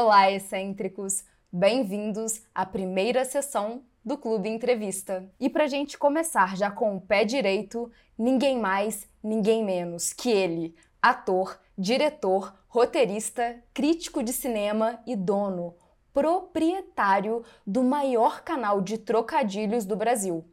Olá, excêntricos! Bem-vindos à primeira sessão do Clube Entrevista. E para gente começar já com o pé direito, ninguém mais, ninguém menos que ele, ator, diretor, roteirista, crítico de cinema e dono, proprietário do maior canal de trocadilhos do Brasil,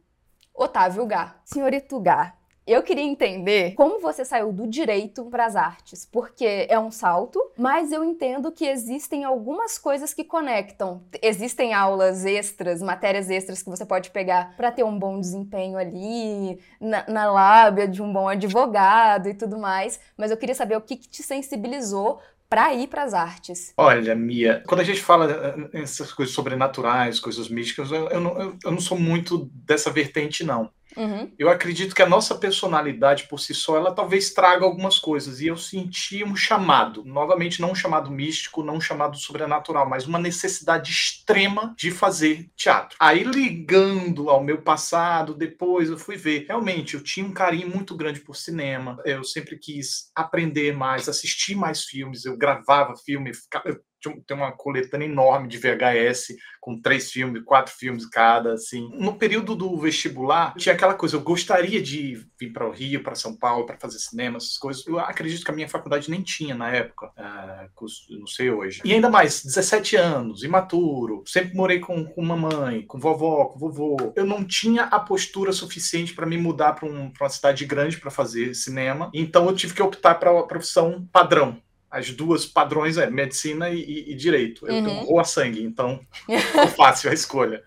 Otávio Gá. Senhorito Gá, eu queria entender como você saiu do direito para as artes, porque é um salto, mas eu entendo que existem algumas coisas que conectam. Existem aulas extras, matérias extras que você pode pegar para ter um bom desempenho ali, na, na, lábia de um bom advogado e tudo mais. Mas eu queria saber o que, que te sensibilizou para ir para as artes? Olha, Mia, quando a gente fala eh, essas coisas sobrenaturais, coisas místicas, eu, eu, não, eu, eu não sou muito dessa vertente, não. Uhum. Eu acredito que a nossa personalidade por si só, ela talvez traga algumas coisas. E eu senti um chamado, novamente, não um chamado místico, não um chamado sobrenatural, mas uma necessidade extrema de fazer teatro. Aí, ligando ao meu passado, depois eu fui ver. Realmente, eu tinha um carinho muito grande por cinema. Eu sempre quis aprender mais, assistir mais filmes. Eu gravava filme, eu tem uma coletânea enorme de VHS com três filmes, quatro filmes cada, assim. No período do vestibular, tinha aquela coisa, eu gostaria de vir para o Rio, para São Paulo, para fazer cinema, essas coisas. Eu acredito que a minha faculdade nem tinha na época, uh, não sei hoje. E ainda mais, 17 anos, imaturo, sempre morei com, com mamãe, com vovó, com vovô. Eu não tinha a postura suficiente para me mudar para um, uma cidade grande para fazer cinema, então eu tive que optar para a profissão padrão as duas padrões é medicina e, e, e direito. Eu uhum. tenho rua sangue, então ficou fácil a escolha.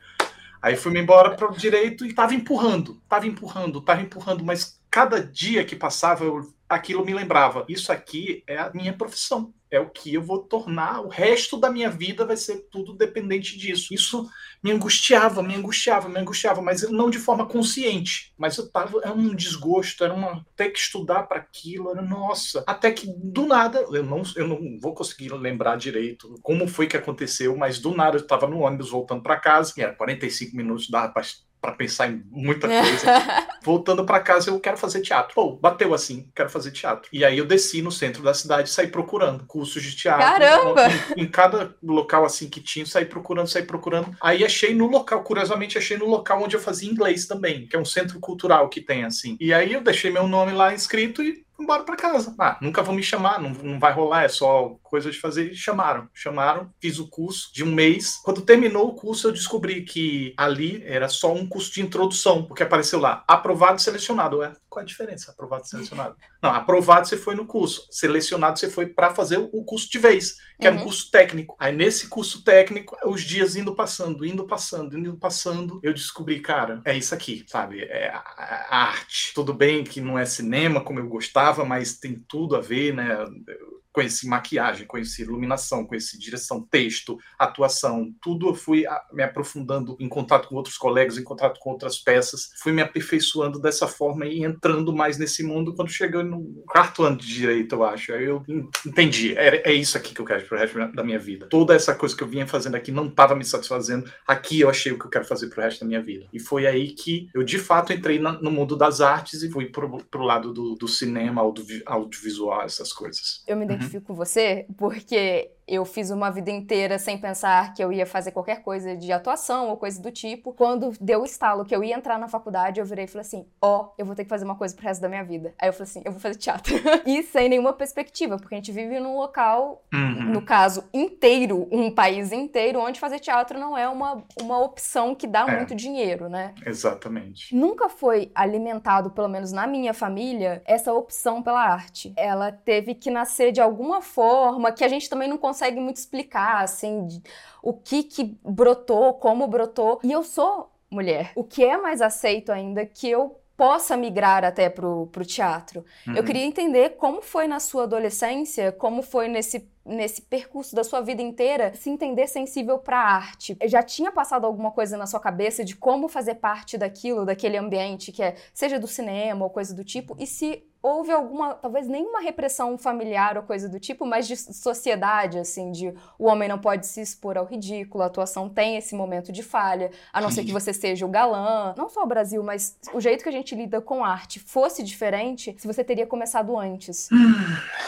Aí fui me embora para o direito e estava empurrando, estava empurrando, estava empurrando, mas cada dia que passava eu, aquilo me lembrava. Isso aqui é a minha profissão é o que eu vou tornar, o resto da minha vida vai ser tudo dependente disso. Isso me angustiava, me angustiava, me angustiava, mas não de forma consciente. Mas eu tava, era um desgosto, era uma ter que estudar para aquilo, era nossa. Até que do nada, eu não, eu não vou conseguir lembrar direito como foi que aconteceu, mas do nada eu estava no ônibus voltando para casa, que era 45 minutos, dava para pensar em muita coisa. Voltando para casa, eu quero fazer teatro. Pô, bateu assim, quero fazer teatro. E aí eu desci no centro da cidade e saí procurando cursos de teatro. Caramba! Em, em, cada local assim que tinha, saí procurando, saí procurando. Aí achei no local, curiosamente, achei no local onde eu fazia inglês também, que é um centro cultural que tem assim. E aí eu deixei meu nome lá inscrito e embora para casa. Ah, nunca vão me chamar, não, não vai rolar, é só coisa de fazer. E chamaram, chamaram, fiz o curso de um mês. Quando terminou o curso, eu descobri que ali era só um curso de introdução, porque apareceu lá, aprovado e selecionado. Ué, qual a diferença, aprovado e selecionado? Não, aprovado você foi no curso, selecionado você foi para fazer o curso de vez, que uhum. era um curso técnico. Aí nesse curso técnico, os dias indo passando, indo passando, indo passando, eu descobri, cara, é isso aqui, sabe? É a, arte. Tudo bem que não é cinema como eu gostava, mas tem tudo a ver, né? Conheci maquiagem, conheci iluminação, conheci direção, texto, atuação, tudo eu fui ah, me aprofundando em contato com outros colegas, em contato com outras peças, fui me aperfeiçoando dessa forma e entrando mais nesse mundo quando cheguei no quarto ano de direito, eu acho. Aí eu entendi, é, é isso aqui que eu quero pro resto da minha vida. Toda essa coisa que eu vinha fazendo aqui não estava me satisfazendo, aqui eu achei o que eu quero fazer pro resto da minha vida. E foi aí que eu de fato entrei na, no mundo das artes e fui pro, pro lado do, do cinema, audiovisual, essas coisas. Eu me identifico identifico você, porque eu fiz uma vida inteira sem pensar que eu ia fazer qualquer coisa de atuação ou coisa do tipo. Quando deu o estalo que eu ia entrar na faculdade, eu virei e falei assim: ó, oh, eu vou ter que fazer uma coisa pro resto da minha vida. Aí eu falei assim: eu vou fazer teatro. e sem nenhuma perspectiva, porque a gente vive num local, uhum. no caso, inteiro, um país inteiro, onde fazer teatro não é uma, uma opção que dá é. muito dinheiro, né? Exatamente. Nunca foi alimentado, pelo menos na minha família, essa opção pela arte. Ela teve que nascer de alguma forma que a gente também não consegue consegue muito explicar, assim, o que que brotou, como brotou. E eu sou mulher. O que é mais aceito ainda que eu possa migrar até pro, pro teatro. Uhum. Eu queria entender como foi na sua adolescência, como foi nesse nesse percurso da sua vida inteira, se entender sensível para a arte. Já tinha passado alguma coisa na sua cabeça de como fazer parte daquilo, daquele ambiente que é, seja do cinema ou coisa do tipo, e se houve alguma, talvez nenhuma repressão familiar ou coisa do tipo, mas de sociedade, assim, de o homem não pode se expor ao ridículo, a atuação tem esse momento de falha, a não ser que você seja o galã. Não só o Brasil, mas o jeito que a gente lida com arte fosse diferente, se você teria começado antes. Hum,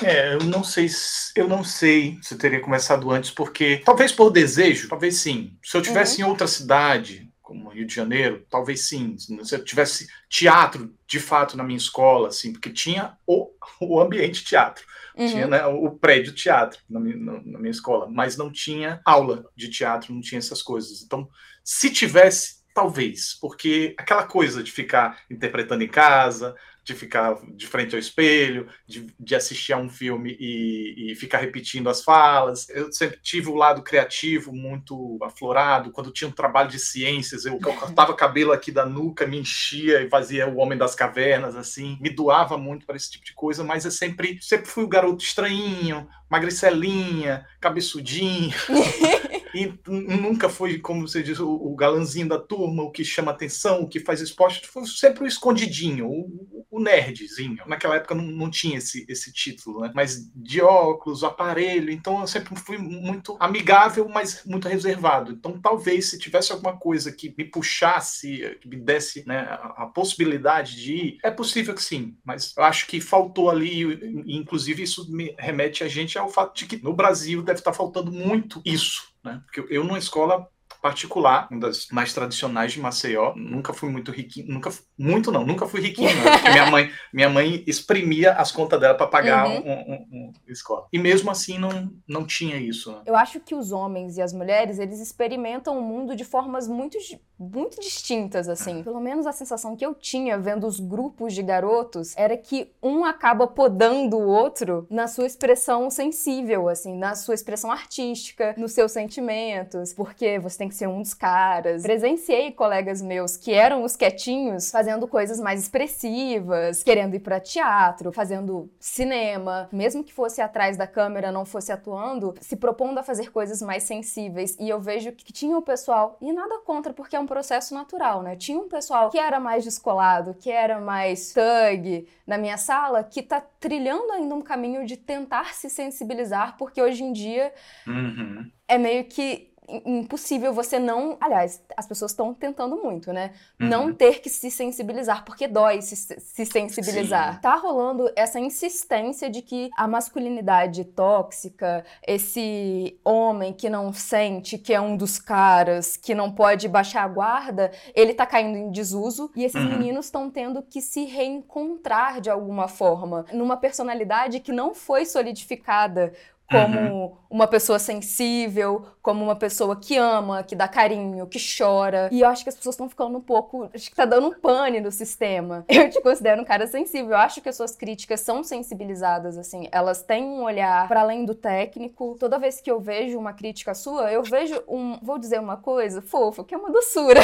é, eu não sei, eu não sei se teria começado antes, porque talvez por desejo, talvez sim. Se eu tivesse uhum. em outra cidade, como Rio de Janeiro, talvez sim. Se eu tivesse teatro, de fato, na minha escola, assim, porque tinha o, o ambiente teatro. Uhum. Tinha né, o prédio teatro na minha, na minha escola, mas não tinha aula de teatro, não tinha essas coisas. Então, se tivesse, talvez, porque aquela coisa de ficar interpretando em casa, de ficar de frente ao espelho, de, de assistir a um filme e, e, ficar repetindo as falas. Eu sempre tive o lado criativo muito aflorado. Quando tinha um trabalho de ciências, eu, eu cortava cabelo aqui da nuca, me enchia e fazia o Homem das Cavernas, assim. Me doava muito para esse tipo de coisa, mas eu sempre, sempre fui o garoto estranhinho, magricelinha, cabeçudinho. e nunca foi, como você diz, o, galanzinho da turma, o que chama atenção, o que faz esporte, foi sempre o escondidinho, o, o nerdzinho. Naquela época não, não tinha esse, esse título, né? Mas de óculos, aparelho, então eu sempre fui muito amigável, mas muito reservado. Então talvez se tivesse alguma coisa que me puxasse, que me desse né, a, a possibilidade de ir, é possível que sim, mas eu acho que faltou ali, e, inclusive isso me remete a gente ao fato de que no Brasil deve estar faltando muito isso né? Porque eu, numa escola particular, uma das mais tradicionais de Maceió. Nunca fui muito riquinho, nunca muito não, nunca fui riquinho, porque minha mãe, minha mãe exprimia as contas dela para pagar uhum. um, um, um, escola. E mesmo assim não, não tinha isso. Né? Eu acho que os homens e as mulheres, eles experimentam o mundo de formas muito muito distintas assim. Pelo menos a sensação que eu tinha vendo os grupos de garotos era que um acaba podando o outro na sua expressão sensível, assim, na sua expressão artística, nos seus sentimentos, porque você tem que ser um dos caras. Presenciei colegas meus que eram os quietinhos fazendo coisas mais expressivas, querendo ir para teatro, fazendo cinema, mesmo que fosse atrás da câmera, não fosse atuando, se propondo a fazer coisas mais sensíveis. E eu vejo que tinha o pessoal, e nada contra, porque é um processo natural, né? Tinha um pessoal que era mais descolado, que era mais thug na minha sala, que tá trilhando ainda um caminho de tentar se sensibilizar, porque hoje em dia uhum. é meio que impossível você não. Aliás, as pessoas estão tentando muito, né? Uhum. Não ter que se sensibilizar, porque dói se, se sensibilizar. Sim. Tá rolando essa insistência de que a masculinidade tóxica, esse homem que não sente, que é um dos caras, que não pode baixar a guarda, ele tá caindo em desuso e esses uhum. meninos estão tendo que se reencontrar de alguma forma numa personalidade que não foi solidificada como uhum. uma pessoa sensível, como uma pessoa que ama, que dá carinho, que chora. E eu acho que as pessoas estão ficando um pouco. Acho que tá dando um pane no sistema. Eu te considero um cara sensível. Eu acho que as suas críticas são sensibilizadas, assim. Elas têm um olhar para além do técnico. Toda vez que eu vejo uma crítica sua, eu vejo um. Vou dizer uma coisa fofa, que é uma doçura.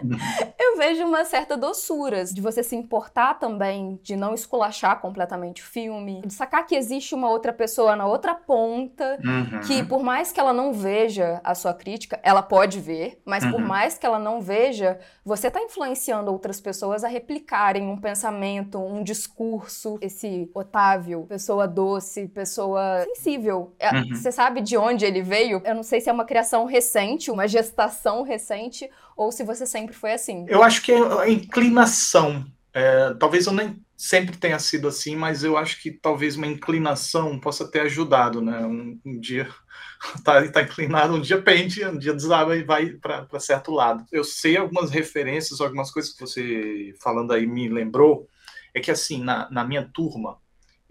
eu vejo uma certa doçura de você se importar também, de não esculachar completamente o filme, de sacar que existe uma outra pessoa na outra ponta ponta uhum. que, por mais que ela não veja a sua crítica, ela pode ver, mas uhum. por mais que ela não veja, você está influenciando outras pessoas a replicarem um pensamento, um discurso. Esse Otávio, pessoa doce, pessoa sensível. É, uhum. Você sabe de onde ele veio? Eu não sei se é uma criação recente, uma gestação recente, ou se você sempre foi assim. Eu acho que é a inclinação. É, talvez eu nem sempre tenha sido assim, mas eu acho que talvez uma inclinação possa ter ajudado, né? Um, um dia tá, tá, inclinado, um dia pende, um dia desaba e vai para certo lado. Eu sei algumas referências, algumas coisas que você falando aí me lembrou, é que assim, na, na minha turma,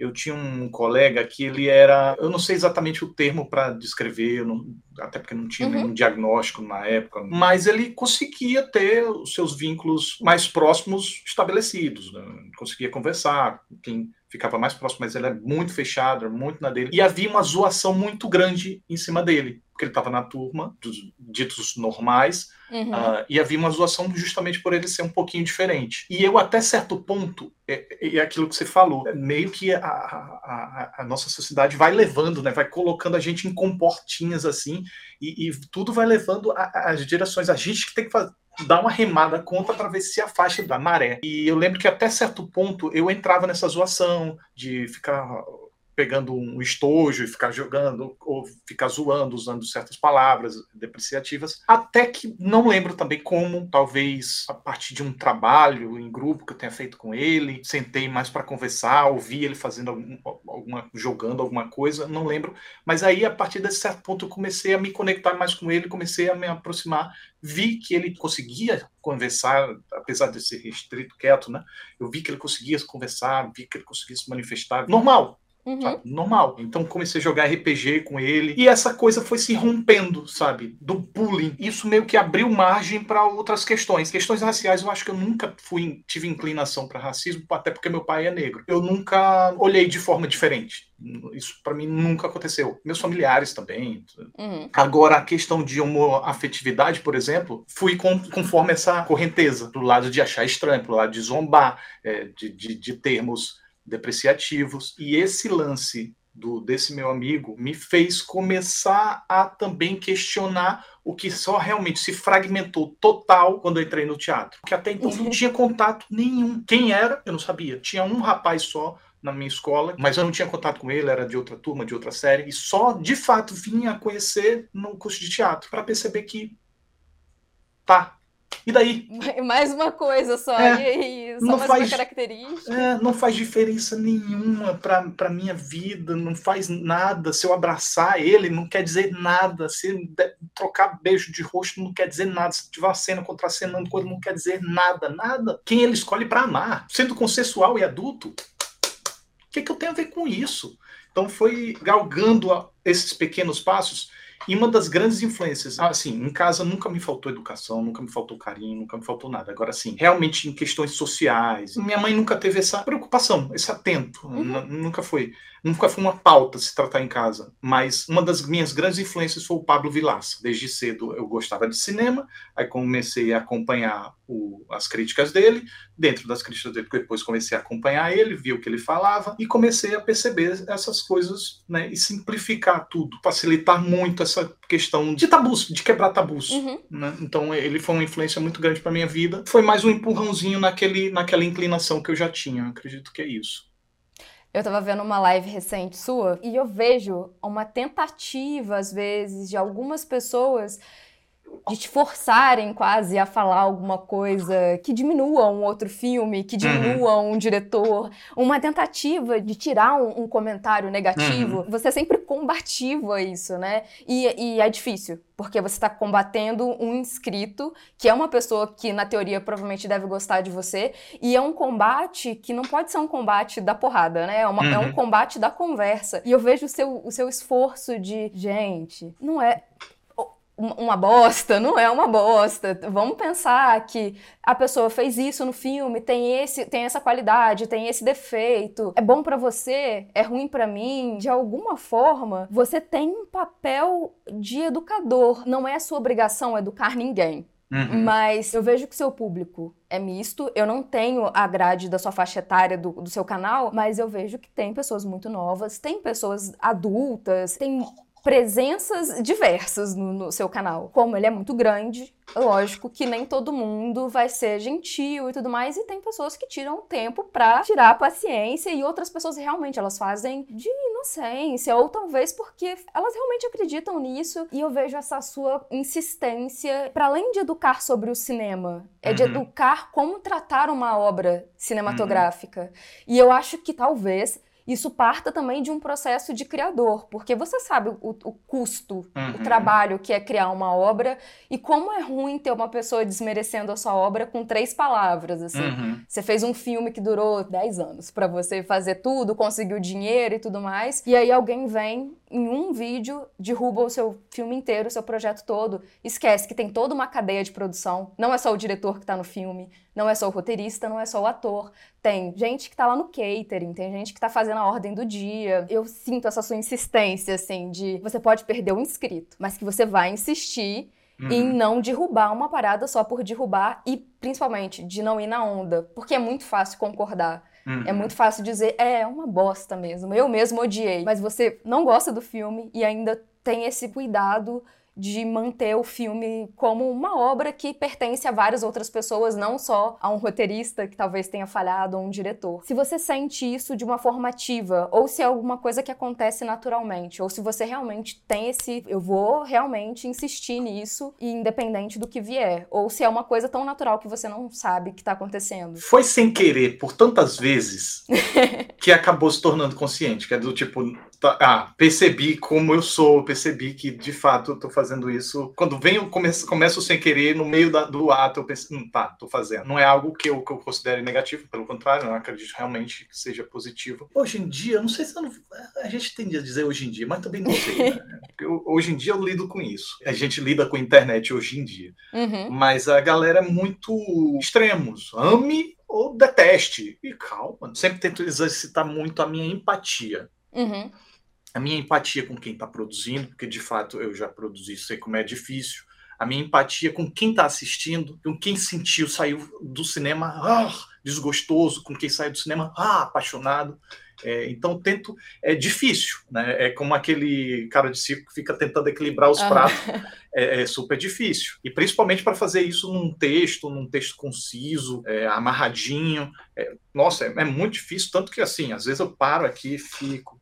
eu tinha um colega que ele era, eu não sei exatamente o termo para descrever, não, até porque não tinha uhum. nenhum diagnóstico na época, mas ele conseguia ter os seus vínculos mais próximos estabelecidos, né? conseguia conversar com quem ficava mais próximo, mas ele é muito fechado, muito na dele, e havia uma zoação muito grande em cima dele, porque ele estava na turma dos ditos normais, Uhum. Uh, e havia uma zoação justamente por ele ser um pouquinho diferente. E eu, até certo ponto, é, é, é aquilo que você falou, é meio que a, a, a, nossa sociedade vai levando, né, vai colocando a gente em comportinhas assim, e, e tudo vai levando às direções. A gente que tem que fazer dar uma remada contra para ver se afasta da maré. E eu lembro que até certo ponto eu entrava nessa zoação de ficar pegando um estojo e ficar jogando ou ficar zoando usando certas palavras depreciativas, até que não lembro também como, talvez a partir de um trabalho em grupo que eu tenha feito com ele, sentei mais para conversar, ouvi ele fazendo algum, alguma jogando alguma coisa, não lembro, mas aí a partir desse certo ponto eu comecei a me conectar mais com ele, comecei a me aproximar, vi que ele conseguia conversar, apesar de ser restrito, quieto, né? Eu vi que ele conseguia conversar, vi que ele conseguia se manifestar, normal, Uhum. Normal. Então comecei a jogar RPG com ele e essa coisa foi se rompendo, sabe? Do bullying. Isso meio que abriu margem para outras questões. Questões raciais, eu acho que eu nunca fui tive inclinação para racismo, até porque meu pai é negro. Eu nunca olhei de forma diferente. Isso para mim nunca aconteceu. Meus familiares também. Uhum. Agora, a questão de homoafetividade, por exemplo, fui com, conforme essa correnteza, do lado de achar estranho, pro lado de zombar, é, de, de, de termos depreciativos. E esse lance do desse meu amigo me fez começar a também questionar o que só realmente se fragmentou total quando eu entrei no teatro. Porque até então não tinha contato nenhum. Quem era, eu não sabia. Tinha um rapaz só na minha escola, mas eu não tinha contato com ele, era de outra turma, de outra série, e só de fato vinha a conhecer no curso de teatro para perceber que tá, e daí? Mais uma coisa só. É, e aí? Só não mais faz, uma característica. É, não faz diferença nenhuma para pra minha vida, não faz nada. Se eu abraçar ele, não quer dizer nada. Se trocar beijo de rosto, não quer dizer nada. Se tiver uma cena contracenando coisa, não quer dizer nada. Nada. Quem ele escolhe para amar, sendo consensual e adulto, o que, que eu tenho a ver com isso? Então foi galgando esses pequenos passos e uma das grandes influências, assim, em casa nunca me faltou educação, nunca me faltou carinho, nunca me faltou nada. Agora, assim, realmente em questões sociais, minha mãe nunca teve essa preocupação, esse atento, uhum. nunca foi nunca foi uma pauta se tratar em casa, mas uma das minhas grandes influências foi o Pablo Vilaça. Desde cedo eu gostava de cinema, aí comecei a acompanhar o, as críticas dele, dentro das críticas dele depois comecei a acompanhar ele, vi o que ele falava e comecei a perceber essas coisas, né, e simplificar tudo, facilitar muito essa questão de tabus, de quebrar tabus. Uhum. Né? Então ele foi uma influência muito grande para minha vida. Foi mais um empurrãozinho naquele, naquela inclinação que eu já tinha. Eu acredito que é isso. Eu tava vendo uma live recente sua e eu vejo uma tentativa, às vezes, de algumas pessoas de te forçarem quase a falar alguma coisa que diminua um outro filme, que uhum. diminua uhum. um diretor, uma tentativa de tirar um, um comentário negativo. Uhum. Você é sempre combativo a isso, né? E, e é difícil, porque você está combatendo um inscrito, que é uma pessoa que, na teoria, provavelmente deve gostar de você, e é um combate que não pode ser um combate da porrada, né? É, uma, uhum. é um uhum. combate da conversa. E eu vejo o seu, o seu esforço de, gente, não é uma bosta, não é uma bosta. Vamos pensar que a pessoa fez isso no filme, tem esse, tem essa qualidade, tem esse defeito. É bom para você, é ruim para mim. De alguma forma, você tem um papel de educador. Não é sua obrigação educar ninguém. Uhum. Mas eu vejo que seu público é misto. Eu não tenho a grade da sua faixa etária do, do seu canal, mas eu vejo que tem pessoas muito novas, tem pessoas adultas, tem presenças diversas no, no, seu canal. Como ele é muito grande, lógico que nem todo mundo vai ser gentil e tudo mais, e tem pessoas que tiram tempo pra tirar a paciência e outras pessoas realmente elas fazem de inocência, ou talvez porque elas realmente acreditam nisso, e eu vejo essa sua insistência, para além de educar sobre o cinema, é uhum. de educar como tratar uma obra cinematográfica. Uhum. E eu acho que talvez isso parta também de um processo de criador, porque você sabe o, o custo, uhum. o trabalho que é criar uma obra e como é ruim ter uma pessoa desmerecendo a sua obra com três palavras, assim. Uhum. Você fez um filme que durou 10 anos para você fazer tudo, conseguiu dinheiro e tudo mais, e aí alguém vem em um vídeo derruba o seu filme inteiro, o seu projeto todo, esquece que tem toda uma cadeia de produção, não é só o diretor que está no filme, não é só o roteirista, não é só o ator, tem gente que está lá no catering, tem gente que está fazendo a ordem do dia. Eu sinto essa sua insistência, assim, de você pode perder o inscrito, mas que você vai insistir uhum. em não derrubar uma parada só por derrubar e, principalmente, de não ir na onda, porque é muito fácil concordar. Uhum. É muito fácil dizer, é, é uma bosta mesmo, eu mesmo odiei. Mas você não gosta do filme e ainda tem esse cuidado de manter o filme como uma obra que pertence a várias outras pessoas, não só a um roteirista que talvez tenha falhado ou um diretor. Se você sente isso de uma forma ativa, ou se é alguma coisa que acontece naturalmente, ou se você realmente tem esse, eu vou realmente insistir nisso, independente do que vier, ou se é uma coisa tão natural que você não sabe que tá acontecendo. Foi sem querer por tantas vezes que acabou se tornando consciente, que é do tipo, tá, ah, percebi como eu sou, percebi que de fato eu tô fazendo isso. Quando venho, começo, começo sem querer, no meio da, do ato, eu penso, hum, tá, tô fazendo. Não é algo que eu, que eu considere negativo, pelo contrário, eu acredito realmente que seja positivo. Hoje em dia, não sei se não, a gente tende a dizer hoje em dia, mas também não sei, né? Eu, hoje em dia eu lido com isso. A gente lida com a internet hoje em dia. Uhum. Mas a galera é muito extremos. Ame ou deteste. E calma, sempre tento exercitar muito a minha empatia. Uhum a minha empatia com quem está produzindo, porque de fato eu já produzi, sei como é difícil, a minha empatia com quem está assistindo, com quem sentiu, saiu do cinema ah, desgostoso, com quem saiu do cinema ah, apaixonado. É, então tento, é difícil, né? É como aquele cara de circo que fica tentando equilibrar os pratos, é, é, super difícil. E principalmente para fazer isso num texto, num texto conciso, é, amarradinho. É, nossa, é, é, muito difícil, tanto que assim, às vezes eu paro aqui e fico,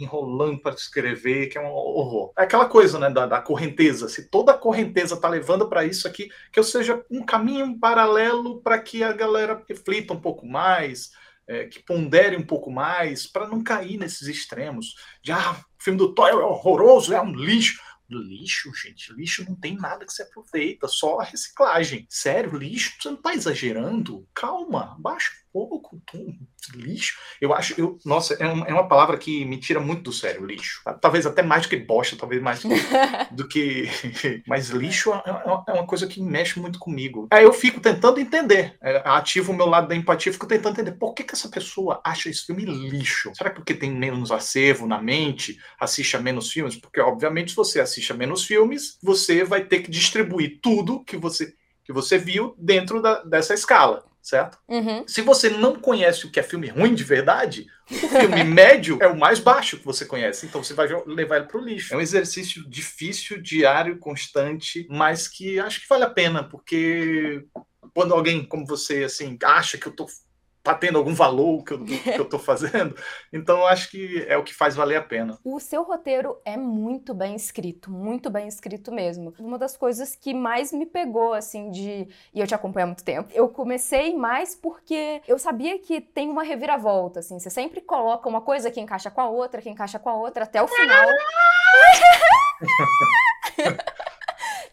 enrolando para escrever, que é um horror. É aquela coisa, né, da, da correnteza. Se toda a correnteza tá levando para isso aqui, que eu seja um caminho paralelo para que a galera reflita um pouco mais, é, que pondere um pouco mais, para não cair nesses extremos. De, ah, o filme do Thor é horroroso, é um lixo. Lixo, gente, lixo não tem nada que se aproveita, só a reciclagem. Sério, lixo, você não tá exagerando? Calma, baixa pouco, lixo. Eu acho, eu, nossa, é uma, é uma palavra que me tira muito do sério, lixo. Talvez até mais do que bosta, talvez mais do que. Mas lixo é, é, é, uma coisa que mexe muito comigo. Aí eu fico tentando entender, é, ativo o meu lado da empatia, fico tentando entender por que, que essa pessoa acha esse filme lixo. Será que porque tem menos acervo na mente, assiste a menos filmes? Porque, obviamente, se você assiste a menos filmes, você vai ter que distribuir tudo que você que você viu dentro da, dessa escala certo? Uhum. Se você não conhece o que é filme ruim de verdade, o filme médio é o mais baixo que você conhece, então você vai levar ele para o lixo. É um exercício difícil, diário, constante, mas que acho que vale a pena, porque quando alguém como você assim acha que eu estou tá tendo algum valor que eu, que eu tô fazendo. Então eu acho que é o que faz valer a pena. O seu roteiro é muito bem escrito, muito bem escrito mesmo. Uma das coisas que mais me pegou, assim, de. E eu te acompanho há muito tempo. Eu comecei mais porque eu sabia que tem uma reviravolta, assim. Você sempre coloca uma coisa que encaixa com a outra, que encaixa com a outra, até o final.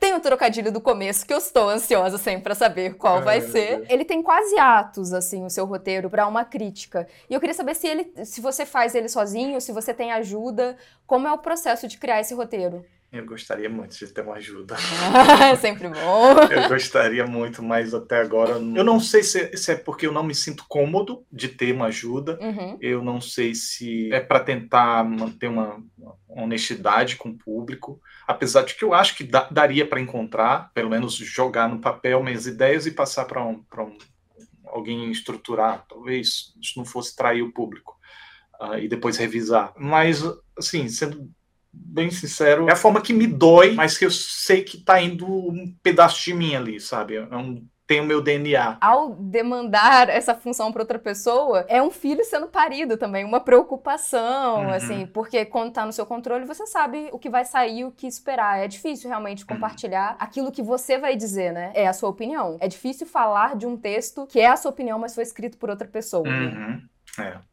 Tem um trocadilho do começo que eu estou ansiosa sempre para saber qual vai ser. Ele tem quase atos, assim, o seu roteiro para uma crítica. E eu queria saber se ele, se você faz ele sozinho, se você tem ajuda, como é o processo de criar esse roteiro? Eu gostaria muito de ter uma ajuda. é sempre bom. eu gostaria muito, mas até agora. Eu não sei se, se, é porque eu não me sinto cômodo de ter uma ajuda. Uhum. Eu não sei se é para tentar manter uma, uma, honestidade com o público. Apesar de que eu acho que da, daria para encontrar, pelo menos jogar no papel minhas ideias e passar para um, um, alguém estruturar. Talvez isso não fosse trair o público. Uh, e depois revisar. Mas, assim, sendo bem sincero, é a forma que me dói, mas que eu sei que tá indo um pedaço de mim ali, sabe? É um tem o meu DNA. Ao demandar essa função para outra pessoa, é um filho sendo parido também, uma preocupação, uhum. assim, porque quando tá no seu controle, você sabe o que vai sair, o que esperar. É difícil realmente uhum. compartilhar uhum. aquilo que você vai dizer, né? É a sua opinião. É difícil falar de um texto que é a sua opinião, mas foi escrito por outra pessoa. Uhum. Né? É.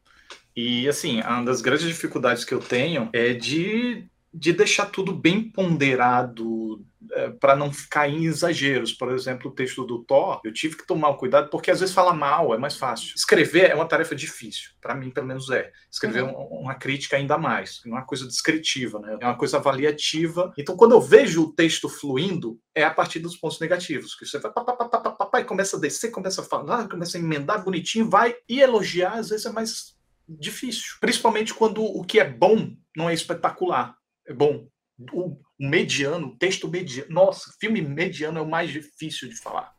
E assim, uma das grandes dificuldades que eu tenho é de, de deixar tudo bem ponderado é, para não ficar em exageros. Por exemplo, o texto do Thor, eu tive que tomar cuidado porque às vezes fala mal, é mais fácil. Escrever é uma tarefa difícil, para mim pelo menos é. Escrever uhum. uma crítica ainda mais, não é uma coisa descritiva, né? É uma coisa avaliativa. Então, quando eu vejo o texto fluindo, é a partir dos pontos negativos, que você vai pá, pá, pá, pá, pá, pá, e começa a descer, começa a falar, começa a emendar bonitinho, vai e elogiar, às vezes é mais difícil. Principalmente quando o que é bom não é espetacular. É bom. O, mediano, texto mediano. Nossa, filme mediano é o mais difícil de falar.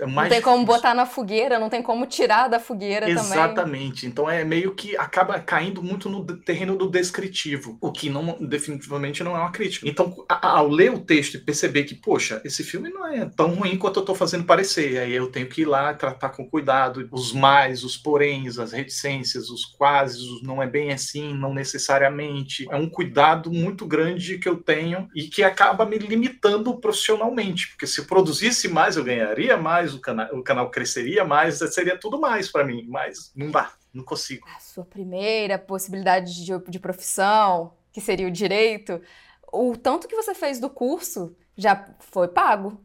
É mais não tem difícil. como botar na fogueira, não tem como tirar da fogueira Exatamente. também. Exatamente. Então é meio que acaba caindo muito no terreno do descritivo, o que não definitivamente não é uma crítica. Então, ao ler o texto e perceber que, poxa, esse filme não é tão ruim quanto eu estou fazendo parecer, aí eu tenho que ir lá tratar com cuidado os mais, os poréns, as reticências, os quase, os não é bem assim, não necessariamente. É um cuidado muito grande que eu tenho e que acaba me limitando profissionalmente, porque se eu produzisse mais, eu ganharia mais, o canal, o canal cresceria mais, seria tudo mais para mim, mas não dá, não consigo. A sua primeira possibilidade de, de profissão, que seria o direito, o tanto que você fez do curso já foi pago,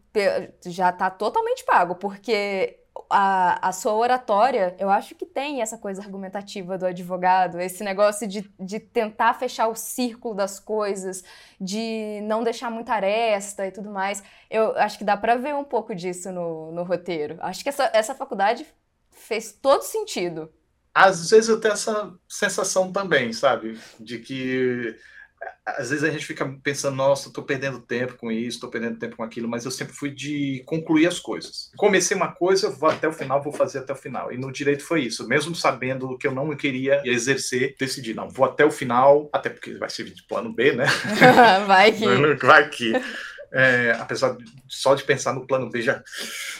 já está totalmente pago, porque a, a sua oratória, eu acho que tem essa coisa argumentativa do advogado, esse negócio de, de tentar fechar o círculo das coisas, de não deixar muita aresta e tudo mais. Eu acho que dá para ver um pouco disso no, no roteiro. Acho que essa, essa faculdade fez todo sentido. Às vezes eu tenho essa sensação também, sabe? De que às vezes a gente fica pensando, nossa, estou perdendo tempo com isso, estou perdendo tempo com aquilo, mas eu sempre fui de concluir as coisas. Comecei uma coisa, vou até o final, vou fazer até o final. E no direito foi isso, mesmo sabendo que eu não queria exercer, decidi, não, vou até o final, até porque vai servir de plano B, né? vai que. Vai que. É, apesar de, só de pensar no plano B já.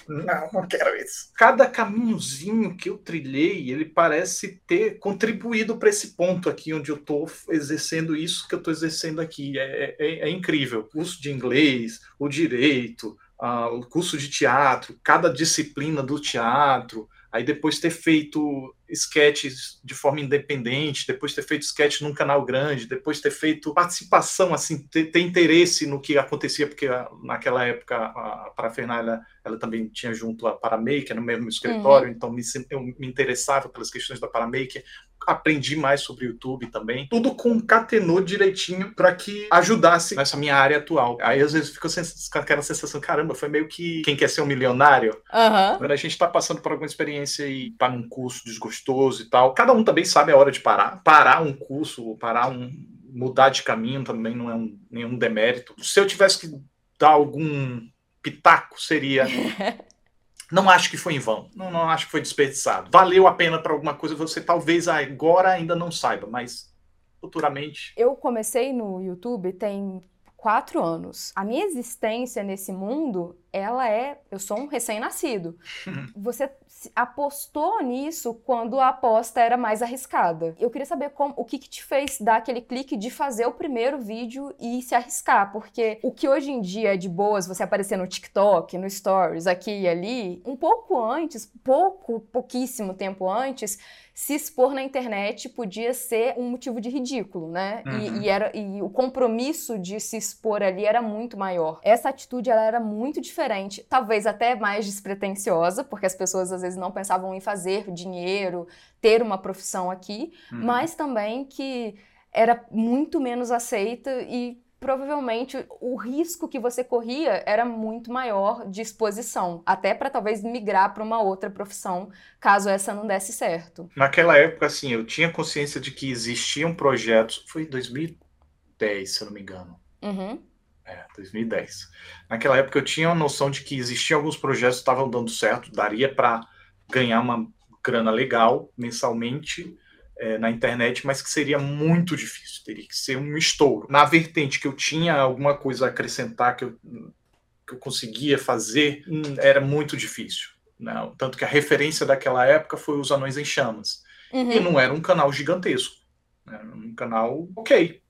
Não, não quero isso. Cada caminhozinho que eu trilhei, ele parece ter contribuído para esse ponto aqui, onde eu estou exercendo isso que eu estou exercendo aqui. É, é, é, incrível. O curso de inglês, o direito, o curso de teatro, cada disciplina do teatro, aí depois ter feito sketches de forma independente, depois ter feito sketch num canal grande, depois ter feito participação, assim, ter, ter interesse no que acontecia, porque naquela época a Parafernália ela também tinha junto a Paramaker no mesmo escritório, uhum. então me, eu me interessava pelas questões da Paramaker, aprendi mais sobre o YouTube também. Tudo concatenou direitinho para que ajudasse nessa minha área atual. Aí às vezes fica com aquela sensação, caramba, foi meio que quem quer ser um milionário. Uhum. Quando a gente está passando por alguma experiência e para tá num curso desgostoso e tal, cada um também sabe a hora de parar. Parar um curso, parar um mudar de caminho também não é um, nenhum demérito. Se eu tivesse que dar algum pitaco, seria Não acho que foi em vão, não, não acho que foi desperdiçado. Valeu a pena para alguma coisa, você talvez agora ainda não saiba, mas futuramente. Eu comecei no YouTube tem quatro anos. A minha existência nesse mundo, ela é. Eu sou um recém-nascido. Você apostou nisso quando a aposta era mais arriscada. Eu queria saber como, o que, que te fez dar aquele clique de fazer o primeiro vídeo e se arriscar, porque o que hoje em dia é de boas você aparecer no TikTok, no Stories, aqui e ali, um pouco antes, pouco, pouquíssimo tempo antes, se expor na internet podia ser um motivo de ridículo, né? Uhum. E, e, era, e o compromisso de se expor ali era muito maior. Essa atitude ela era muito diferente, talvez até mais despretensiosa, porque as pessoas às vezes não pensavam em fazer dinheiro, ter uma profissão aqui, uhum. mas também que era muito menos aceita e provavelmente o risco que você corria era muito maior de exposição, até para talvez migrar para uma outra profissão, caso essa não desse certo. Naquela época, assim, eu tinha consciência de que existiam projetos, foi em 2010, se eu não me engano. Uhum. É, 2010. Naquela época eu tinha a noção de que existiam alguns projetos que estavam dando certo, daria para ganhar uma grana legal mensalmente, é, na internet, mas que seria muito difícil, teria que ser um estouro. Na vertente que eu tinha alguma coisa a acrescentar, que eu, que eu conseguia fazer, hum, era muito difícil. Não, né? tanto que a referência daquela época foi os Anões em Chamas. Uhum. E não era um canal gigantesco. Era um canal, ok,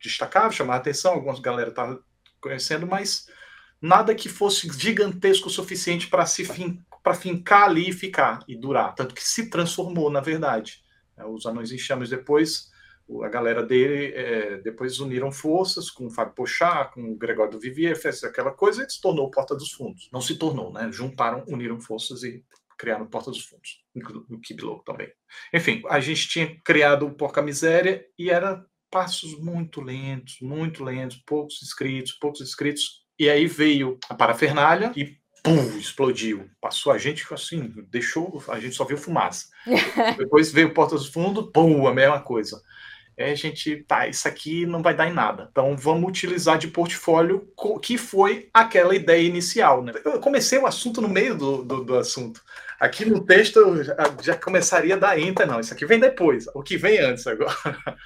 destacava, chamava atenção, algumas galera estavam conhecendo, mas nada que fosse gigantesco o suficiente para se fin para fincar ali e ficar e durar. Tanto que se transformou, na verdade. É, os Anões em Chamas depois, a galera dele é, depois uniram forças com o Fábio Pochá, com o Gregório do Vivier, fez aquela coisa e se tornou Porta dos Fundos. Não se tornou, né? Juntaram, uniram forças e criaram Porta dos Fundos, no Kibilo também. Enfim, a gente tinha criado o Porca Miséria e era passos muito lentos, muito lentos, poucos inscritos, poucos inscritos. E aí veio a parafernália e pum, explodiu. Passou a gente assim, deixou, a gente só viu fumaça. Depois veio Portas do Fundo, pum, a mesma coisa. é a gente, tá, isso aqui não vai dar em nada. Então vamos utilizar de portfólio que foi aquela ideia inicial. Né? Eu comecei o assunto no meio do, do, do assunto. Aqui no texto eu já, já começaria a dar enter, não. Isso aqui vem depois. O que vem antes agora.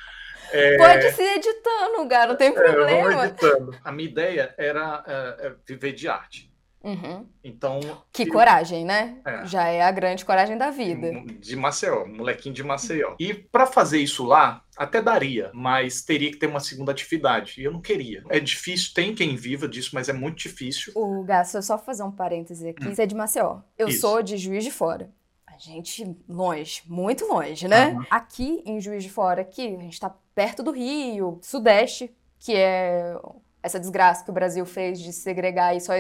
É... Pode ser editando, cara, não tem é, problema. É, A minha ideia era é, é, viver de arte. Uhum. Então. Que eu... coragem, né? É. Já é a grande coragem da vida. De Maceió, molequinho de Maceió. E para fazer isso lá, até daria, mas teria que ter uma segunda atividade. E eu não queria. É difícil, tem quem viva disso, mas é muito difícil. O Gasso, eu só fazer um parêntese aqui. Hum. Você é de Maceió. Eu isso. sou de Juiz de Fora. A gente longe, muito longe, né? Uhum. Aqui em Juiz de Fora, aqui, a gente tá perto do Rio, Sudeste, que é essa desgraça que o Brasil fez de segregar e só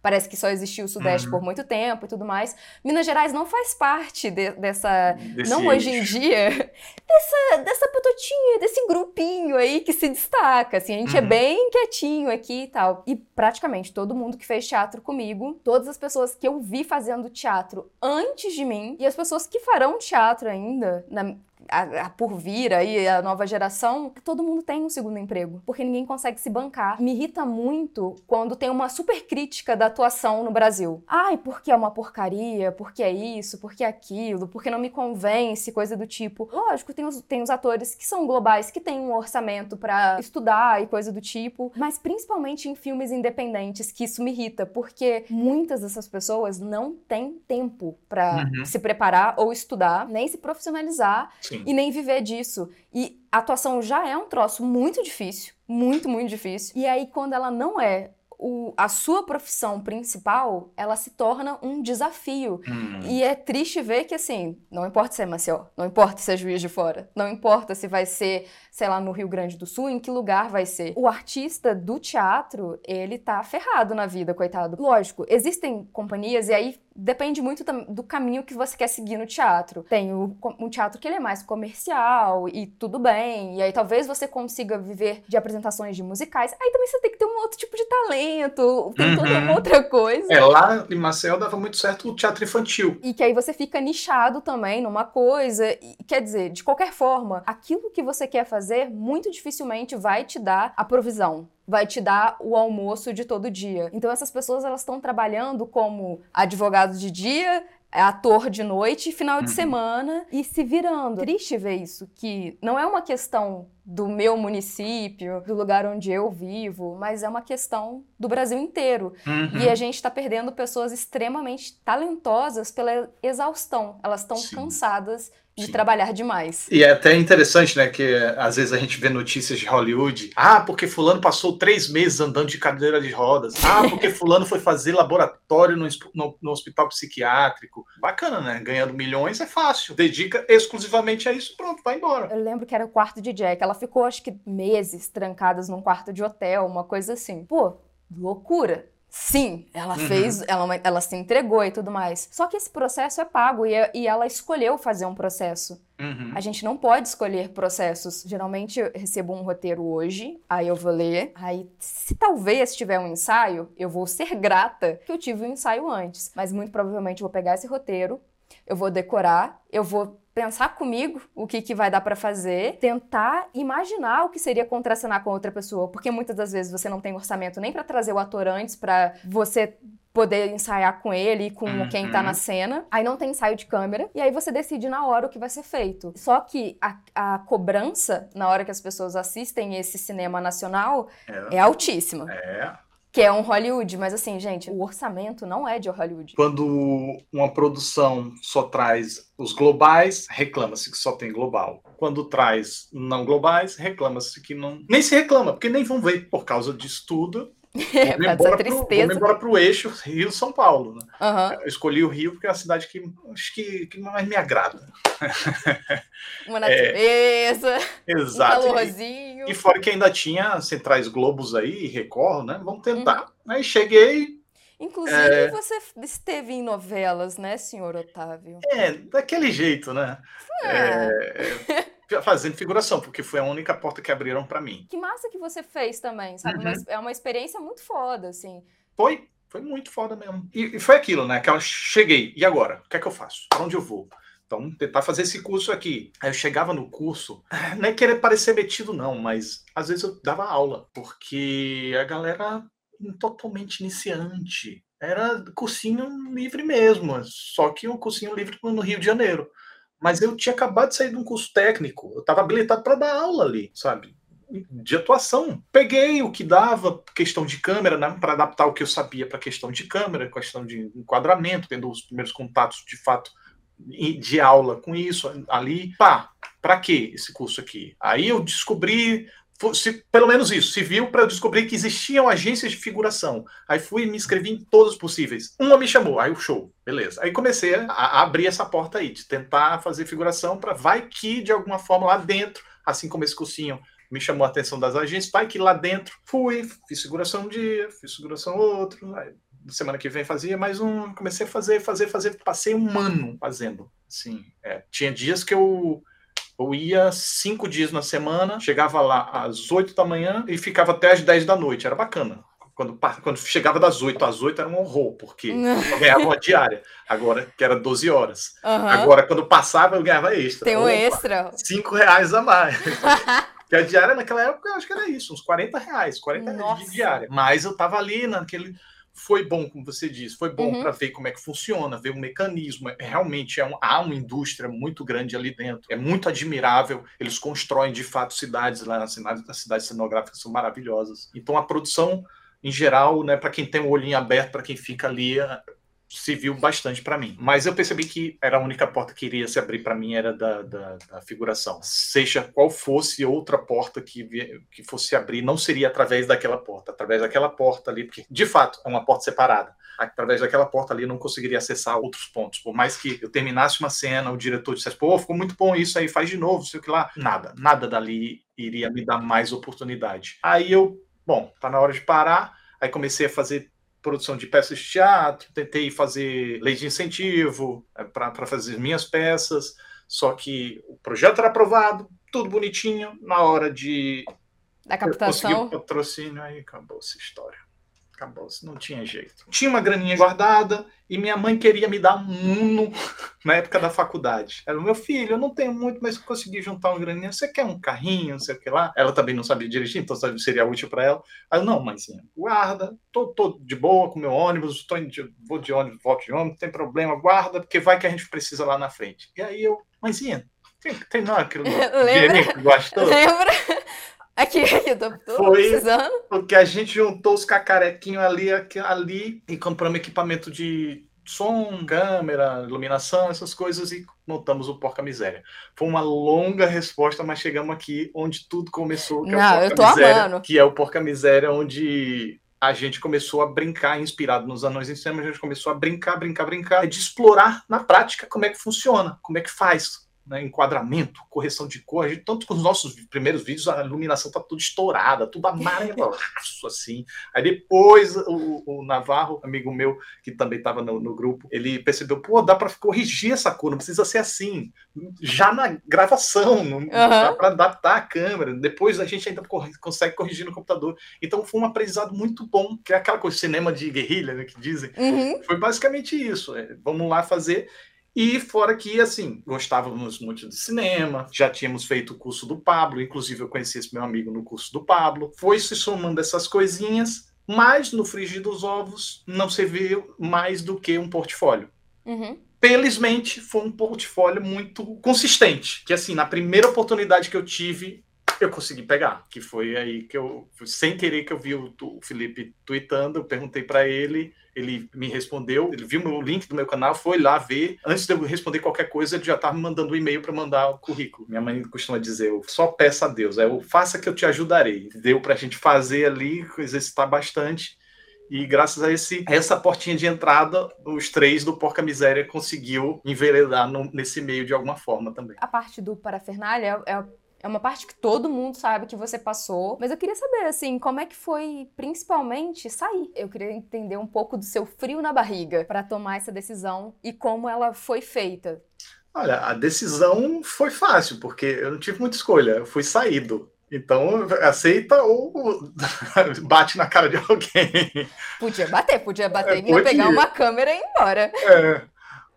parece que só existiu o Sudeste uhum. por muito tempo e tudo mais. Minas Gerais não faz parte de, dessa, Desse não hoje em dia, dessa, dessa patotinha, desse grupinho aí que se destaca. Assim, a gente é uhum. é bem quietinho aqui e tal. E praticamente todo mundo que fez teatro comigo, todas as pessoas que eu vi fazendo teatro antes de mim e as pessoas que farão teatro ainda na, a, a por vir aí, a nova geração, que todo mundo tem um segundo emprego, porque ninguém consegue se bancar. Me irrita muito quando tem uma super crítica da atuação no Brasil. Ai, porque é uma porcaria, porque é isso, porque é aquilo, porque não me convence, coisa do tipo. Lógico, tem os, tem os atores que são globais, que têm um orçamento para estudar e coisa do tipo, mas principalmente em filmes independentes que isso me irrita, porque muitas dessas pessoas não têm tempo para uhum. se preparar ou estudar, nem se profissionalizar Sim. e nem viver disso. E a atuação já é um troço muito difícil, muito, muito difícil. E aí, quando ela não é o, a sua profissão principal, ela se torna um desafio. Hum. E é triste ver que, assim, não importa se é Maceió, não importa se é Juiz de Fora, não importa se vai ser, sei lá, no Rio Grande do Sul, em que lugar vai ser. O artista do teatro, ele tá ferrado na vida, coitado. Lógico, existem companhias, e aí depende muito do caminho que você quer seguir no teatro. Tem o, um teatro que ele é mais comercial e tudo bem, e aí talvez você consiga viver de apresentações de musicais. Aí também você tem que ter um outro tipo de talento, tem uhum. toda uma outra coisa. É, lá em Maceió dava muito certo o teatro infantil. E que aí você fica nichado também numa coisa. E, quer dizer, de qualquer forma, aquilo que você quer fazer muito dificilmente vai te dar a provisão vai te dar o almoço de todo dia. Então essas pessoas elas estão trabalhando como advogados de dia, ator de noite, final de uhum. semana e se virando. Triste ver isso, que não é uma questão do meu município, do lugar onde eu vivo, mas é uma questão do Brasil inteiro. Uhum. E a gente está perdendo pessoas extremamente talentosas pela exaustão. Elas estão cansadas de Sim. trabalhar demais. E é até interessante, né, que às vezes a gente vê notícias de Hollywood. Ah, porque fulano passou três meses andando de cadeira de rodas. Ah, porque fulano foi fazer laboratório no, no, no, hospital psiquiátrico. Bacana, né? Ganhando milhões é fácil. Dedica exclusivamente a isso, pronto, vai embora. Eu lembro que era o quarto de Jack. Ela ficou, acho que, meses trancadas num quarto de hotel, uma coisa assim. Pô, loucura. Sim, ela uhum. fez, ela, ela se entregou e tudo mais. Só que esse processo é pago e, e ela escolheu fazer um processo. Uhum. A gente não pode escolher processos. Geralmente eu recebo um roteiro hoje, aí eu vou ler, aí se talvez tiver um ensaio, eu vou ser grata que eu tive um ensaio antes. Mas muito provavelmente eu vou pegar esse roteiro, eu vou decorar, eu vou pensar comigo o que, que vai dar para fazer, tentar imaginar o que seria contracenar com outra pessoa, porque muitas das vezes você não tem orçamento nem para trazer o ator antes para você poder ensaiar com ele e com uhum. quem tá na cena. Aí não tem ensaio de câmera. E aí você decide na hora o que vai ser feito. Só que a, a cobrança, na hora que as pessoas assistem esse cinema nacional, é, é altíssima. É que é um Hollywood, mas assim, gente, o orçamento não é de Hollywood. Quando uma produção só traz os globais, reclama-se que só tem global. Quando traz não globais, reclama-se que não. Nem se reclama, porque nem vão ver por causa disso tudo. É, vamos embora, tristeza. Pro, embora pro eixo Rio-São Paulo. Né? Uhum. Eu escolhi o Rio porque é a cidade que acho que, que mais me agrada. Uma natureza, é, exato. um calorzinho. E, e, fora que ainda tinha centrais Globos aí, Record, né? Vamos tentar. Uhum. Aí cheguei. Inclusive, é... você esteve em novelas, né, senhor Otávio? É, daquele jeito, né? É. fazendo figuração, porque foi a única porta que abriram para mim. Que massa que você fez também, sabe? Uhum. é uma experiência muito foda, assim. Foi, foi muito foda mesmo. E, e foi aquilo, né? Que eu cheguei, e agora? O que é que eu faço? Pra onde eu vou? então tentar fazer esse curso aqui. Aí eu chegava no curso, não é querer parecer metido, não, mas às vezes eu dava aula, porque a galera totalmente iniciante. Era cursinho livre mesmo, só que um cursinho livre no Rio de Janeiro. Mas eu tinha acabado de sair de um curso técnico, eu estava habilitado para dar aula ali, sabe? de atuação. Peguei o que dava, questão de câmera, né, para adaptar o que eu sabia para questão de câmera, questão de enquadramento, tendo os primeiros contatos de fato de aula com isso ali. Pá, para que esse curso aqui? Aí eu descobri se, pelo menos isso, viu para eu descobrir que existiam agências de figuração. Aí fui e me inscrevi em todas possíveis. Uma me chamou, aí o show, beleza. Aí comecei a, a abrir essa porta aí, de tentar fazer figuração para vai que de alguma forma lá dentro, assim como esse cursinho me chamou a atenção das agências, pai, que lá dentro fui, fiz seguração um dia, fiz seguração outro, aí, semana que vem fazia mais um, comecei a fazer, fazer, fazer, passei um ano fazendo, assim, é, tinha dias que eu, eu ia cinco dias na semana, chegava lá às oito da manhã e ficava até às dez da noite, era bacana, quando, quando chegava das 8 às 8 era um horror, porque eu ganhava uma diária, agora que era 12 horas. Uhum. Agora, quando passava, eu ganhava extra. Tem um Opa, extra. 5 reais a mais. Que a diária naquela época eu acho que era isso, uns 40 reais, 40 Nossa. reais de diária. Mas eu tava ali naquele. Foi bom, como você disse, foi bom uhum. para ver como é que funciona, ver o mecanismo. É, realmente é um, há uma indústria muito grande ali dentro. É muito admirável. Eles constroem de fato cidades lá nas cidades, as cidades cenográficas são maravilhosas. Então a produção em geral, né, para quem tem o olhinho aberto, para quem fica ali, se viu bastante para mim. Mas eu percebi que era a única porta que iria se abrir para mim era da, da, da, figuração. Seja qual fosse outra porta que, que fosse abrir, não seria através daquela porta, através daquela porta ali, porque de fato é uma porta separada. Através daquela porta ali eu não conseguiria acessar outros pontos. Por mais que eu terminasse uma cena, o diretor dissesse, pô, ficou muito bom isso aí, faz de novo, sei o que lá. Nada, nada dali iria me dar mais oportunidade. Aí eu, bom, tá na hora de parar. Aí comecei a fazer produção de peças de teatro, tentei fazer lei de incentivo é, para fazer minhas peças, só que o projeto era aprovado, tudo bonitinho, na hora de da captação. Conseguir o patrocínio, aí acabou essa história acabou, não tinha jeito. Tinha uma graninha guardada e minha mãe queria me dar um Uno na época da faculdade. Ela, meu filho, eu não tenho muito, mas consegui juntar uma graninha. Você quer um carrinho, não sei o que lá? Ela também não sabia dirigir, então seria útil para ela. Aí eu, não, mãezinha, guarda, tô, tô de boa com meu ônibus, tô de, vou de ônibus, volto de ônibus, não tem problema, guarda, porque vai que a gente precisa lá na frente. E aí eu, mãezinha, tem, tem não aquilo que gostou? Lembra? Aqui, eu tô, tô Foi precisando. Porque a gente juntou os cacarequinhos ali, aqui, ali e compramos equipamento de som, câmera, iluminação, essas coisas e montamos o Porca Miséria. Foi uma longa resposta, mas chegamos aqui onde tudo começou, que Não, é o Porca eu tô Miséria, amando. que é o Porca Miséria, onde a gente começou a brincar, inspirado nos Anões em Cena, a gente começou a brincar, brincar, brincar, de explorar na prática como é que funciona, como é que faz, né, enquadramento, correção de cor. Gente, tanto que os nossos primeiros vídeos a iluminação tá tudo estourada, tudo amarelaço, assim. Aí depois o, o, Navarro, amigo meu, que também estava no, no, grupo, ele percebeu, pô, dá para corrigir essa cor, não precisa ser assim. Já na gravação, não, uhum. dá para adaptar a câmera. Depois a gente ainda consegue corrigir no computador. Então foi um aprendizado muito bom, que é aquela coisa, cinema de guerrilha, né, que dizem. Uhum. Foi basicamente isso. É, vamos lá fazer. E fora que, assim, gostávamos muito de cinema, já tínhamos feito o curso do Pablo, inclusive eu conheci esse meu amigo no curso do Pablo. Foi se somando essas coisinhas, mas no frigir dos ovos não serviu mais do que um portfólio. Uhum. Felizmente, foi um portfólio muito consistente. Que, assim, na primeira oportunidade que eu tive, eu consegui pegar. Que foi aí que eu, sem querer, que eu vi o, o Felipe tweetando, eu perguntei para ele ele me respondeu, ele viu o link do meu canal, foi lá ver. Antes de eu responder qualquer coisa, ele já estava me mandando um e-mail para mandar o currículo. Minha mãe costuma dizer: eu só peça a Deus, é o faça que eu te ajudarei. Deu para a gente fazer ali, exercitar bastante. E graças a esse, essa portinha de entrada, os três do Porca Miséria conseguiu enveredar no, nesse meio de alguma forma também. A parte do parafernália é, é é uma parte que todo mundo sabe que você passou, mas eu queria saber, assim, como é que foi, principalmente, sair. Eu queria entender um pouco do seu frio na barriga para tomar essa decisão e como ela foi feita. Olha, a decisão foi fácil, porque eu não tive muita escolha, eu fui saído. Então, aceita ou bate na cara de alguém. Podia bater, podia bater é, e pegar uma câmera e ir embora. É.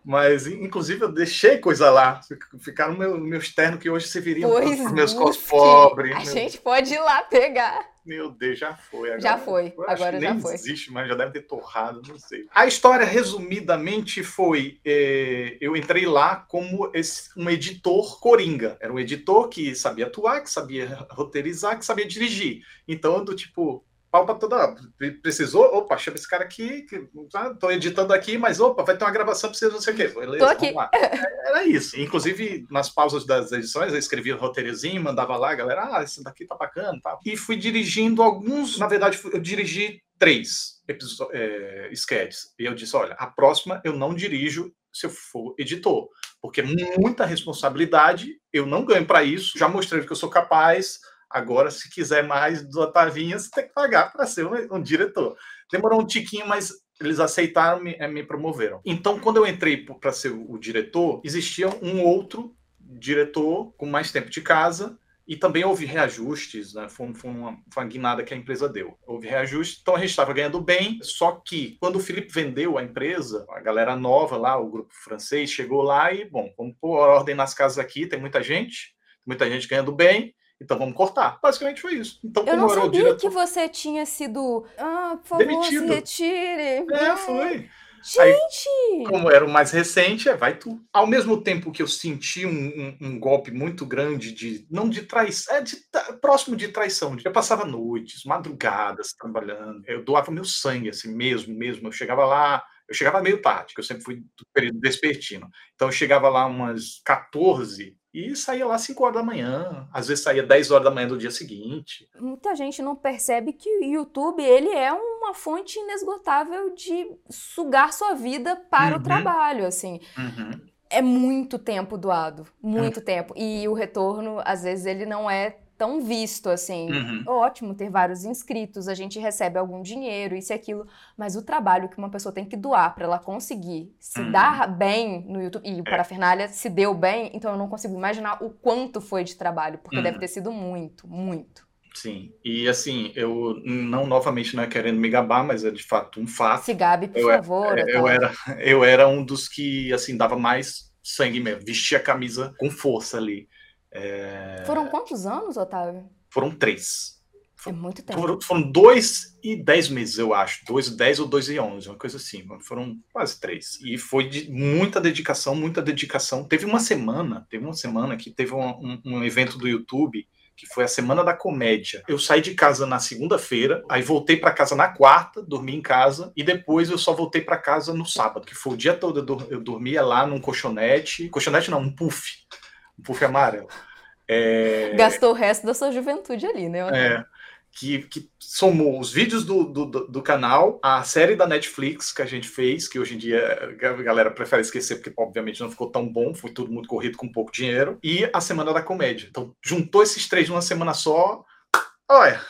Mas, inclusive, eu deixei coisa lá. Ficaram no meu, meu externo que hoje serviriam para os meus cos pobres. A meu... gente pode ir lá pegar. Meu Deus, já foi. Agora, já foi, agora já nem foi. existe, mas já deve ter torrado, não sei. A história, resumidamente, foi: eh, eu entrei lá como esse, um editor coringa. Era um editor que sabia atuar, que sabia roteirizar, que sabia dirigir. Então, do tipo, pau para toda. Precisou? Opa, chama esse cara aqui, que tá, tô editando aqui, mas opa, vai ter uma gravação, precisa não sei o quê. Beleza, tô aqui. Era isso. Inclusive, nas pausas das edições, eu escrevia o roteirozinho, mandava lá, galera, ah, esse daqui tá bacana tal. E fui dirigindo alguns, na verdade, eu dirigi três é, sketches. E eu disse: olha, a próxima eu não dirijo se eu for editor, porque é muita responsabilidade, eu não ganho para isso, já mostrei que eu sou capaz Agora, se quiser mais do Otavinha, você tem que pagar para ser um, um, diretor. Demorou um tiquinho, mas eles aceitaram me, eh, me promoveram. Então, quando eu entrei para ser o, diretor, existia um outro diretor com mais tempo de casa e também houve reajustes, né? Foi, foi, uma, foi uma guinada que a empresa deu. Houve reajustes, então a gente estava ganhando bem, só que quando o Felipe vendeu a empresa, a galera nova lá, o grupo francês, chegou lá e, bom, vamos pôr ordem nas casas aqui, tem muita gente, muita gente ganhando bem, então vamos cortar. Basicamente foi isso. Então, eu não sabia diretor... que você tinha sido. Ah, por favor, Demitido. se retire. É, foi. Gente! Aí, como era o mais recente, é, vai tu. Ao mesmo tempo que eu senti um, um, um golpe muito grande de. Não de traição, é de, próximo de traição. Eu passava noites, madrugadas trabalhando. Eu doava meu sangue, assim, mesmo, mesmo. Eu chegava lá, eu chegava meio tarde, que eu sempre fui do período despertino. Então eu chegava lá umas 14 e saía lá 5 horas da manhã, às vezes saía 10 horas da manhã do dia seguinte. Muita gente não percebe que o YouTube ele é uma fonte inesgotável de sugar sua vida para uhum. o trabalho, assim. Uhum. É muito tempo doado, muito uhum. tempo. E o retorno, às vezes, ele não é tão visto assim. Uhum. Ótimo ter vários inscritos, a gente recebe algum dinheiro, isso e aquilo, mas o trabalho que uma pessoa tem que doar para ela conseguir se uhum. dar bem no YouTube, e o é. Parafernália se deu bem, então eu não consigo imaginar o quanto foi de trabalho, porque uhum. deve ter sido muito, muito. Sim, e assim, eu não novamente não é querendo me gabar, mas é de fato um fato. Se gabe, por eu, favor. É, eu, era, eu era um dos que assim dava mais sangue mesmo, vestia a camisa com força ali. É... Foram quantos anos, Otávio? Foram três. É muito tempo. Foram, foram dois e dez meses, eu acho. Dois e dez ou dois e onze, uma coisa assim. Foram quase três. E foi de muita dedicação, muita dedicação. Teve uma semana, teve uma semana que teve um, um, um evento do YouTube que foi a Semana da Comédia. Eu saí de casa na segunda-feira, aí voltei para casa na quarta, dormi em casa, e depois eu só voltei para casa no sábado, que foi o dia todo. Eu, dormia lá num colchonete. Colchonete não, um puff um puff amarelo. É... Gastou o resto da sua juventude ali, né? É, que, que somou os vídeos do, do, do, canal, a série da Netflix que a gente fez, que hoje em dia a galera prefere esquecer, porque obviamente não ficou tão bom, foi tudo muito corrido com pouco dinheiro, e a Semana da Comédia. Então, juntou esses três numa semana só. Olha,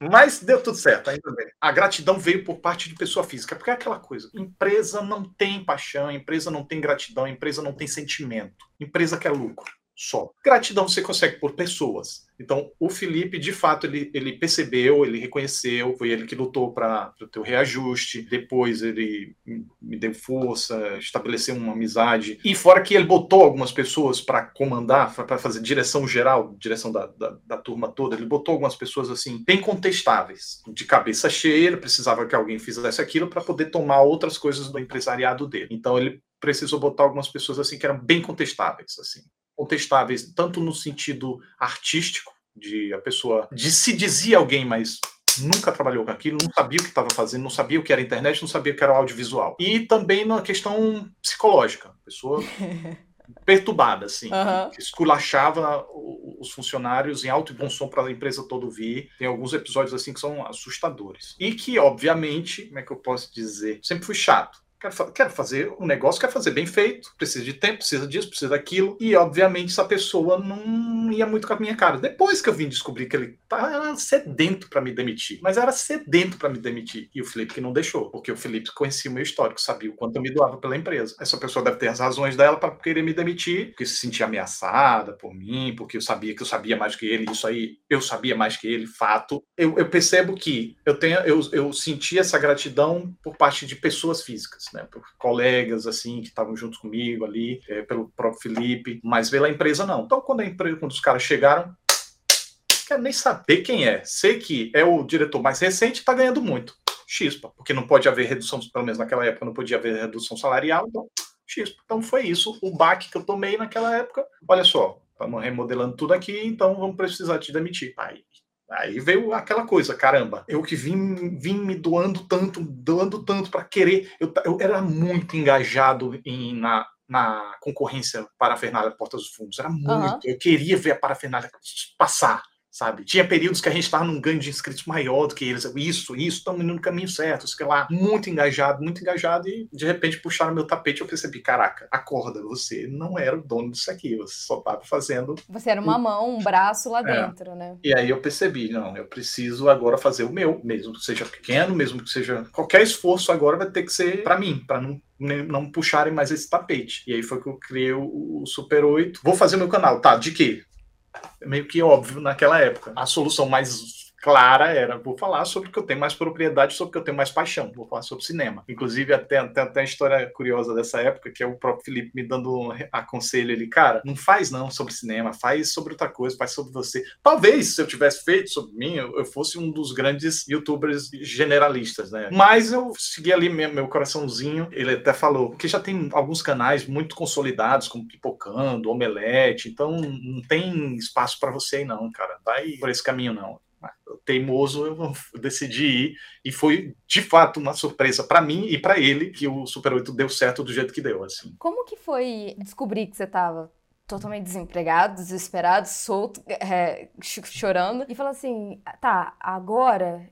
mas deu tudo certo, ainda bem. A gratidão veio por parte de pessoa física, porque é aquela coisa: empresa não tem paixão, empresa não tem gratidão, empresa não tem sentimento. Empresa quer lucro só. Gratidão você consegue por pessoas. Então, o Felipe, de fato, ele, ele percebeu, ele reconheceu, foi ele que lutou para o reajuste, depois ele me deu força, estabeleceu uma amizade. E fora que ele botou algumas pessoas para comandar, para fazer direção geral, direção da, da, da, turma toda, ele botou algumas pessoas assim, bem contestáveis, de cabeça cheia, ele precisava que alguém fizesse aquilo para poder tomar outras coisas do empresariado dele. Então, ele precisou botar algumas pessoas assim que eram bem contestáveis, assim contestáveis, tanto no sentido artístico, de a pessoa de se dizia alguém, mas nunca trabalhou com aquilo, não sabia o que estava fazendo, não sabia o que era internet, não sabia o que era o audiovisual. E também na questão psicológica, pessoa perturbada, assim, uhum. que esculachava os funcionários em alto e bom som para a empresa toda ouvir. Tem alguns episódios assim que são assustadores. E que, obviamente, como é que eu posso dizer? Sempre fui chato. Quero, quero fazer um negócio, quero fazer bem feito, precisa de tempo, precisa disso, precisa daquilo. E, obviamente, essa pessoa não ia muito com a minha cara. Depois que eu vim descobrir que ele estava sedento para me demitir, mas era sedento para me demitir. E o Felipe que não deixou, porque o Felipe conhecia o meu histórico, sabia o quanto eu me doava pela empresa. Essa pessoa deve ter as razões dela para querer me demitir, porque se sentia ameaçada por mim, porque eu sabia que eu sabia mais que ele, isso aí eu sabia mais que ele, fato. Eu, eu percebo que eu, tenho, eu, eu senti essa gratidão por parte de pessoas físicas né? Por colegas, assim, que estavam juntos comigo ali, é, pelo próprio Felipe, mas pela empresa não. Então, quando a empresa, quando os caras chegaram, quero nem saber quem é. Sei que é o diretor mais recente, está ganhando muito. Chispa, porque não pode haver redução, pelo menos naquela época não podia haver redução salarial, então chispa. Então foi isso, o baque que eu tomei naquela época. Olha só, estamos remodelando tudo aqui, então vamos precisar te demitir. Aí, aí veio aquela coisa, caramba, eu que vim, vim me doando tanto, doando tanto para querer, eu, eu era muito engajado em, na, na concorrência para a Fernalha Portas dos Fundos, era muito, uhum. eu queria ver a parafernália passar, sabe? Tinha períodos que a gente estava num ganho de inscritos maior do que eles. Isso, isso, estamos indo no caminho certo, sei lá. Muito engajado, muito engajado, e de repente puxaram meu tapete e eu percebi: caraca, acorda, você não era o dono disso aqui, você só estava fazendo. Você era uma mão, um braço lá é. dentro, né? E aí eu percebi: não, eu preciso agora fazer o meu, mesmo que seja pequeno, mesmo que seja. Qualquer esforço agora vai ter que ser para mim, para não não puxarem mais esse tapete. E aí foi que eu criei o, Super 8. Vou fazer meu canal, tá? De quê? Meio que óbvio naquela época. A solução mais clara era, vou falar sobre o que eu tenho mais propriedade, sobre o que eu tenho mais paixão, vou falar sobre cinema. Inclusive, até, até, até a história curiosa dessa época, que é o próprio Felipe me dando aconselho ele, cara, não faz não sobre cinema, faz sobre outra coisa, faz sobre você. Talvez, se eu tivesse feito sobre mim, eu, eu fosse um dos grandes youtubers generalistas, né? Mas eu segui ali meu, meu coraçãozinho, ele até falou, que já tem alguns canais muito consolidados, como Pipocando, Omelete, então não tem espaço para você aí não, cara. Vai por esse caminho não teimoso, eu decidi ir. E foi, de fato, uma surpresa para mim e para ele que o Super 8 deu certo do jeito que deu. Assim. Como que foi descobrir que você estava totalmente desempregado, desesperado, solto, é, chorando, e falou assim: tá, agora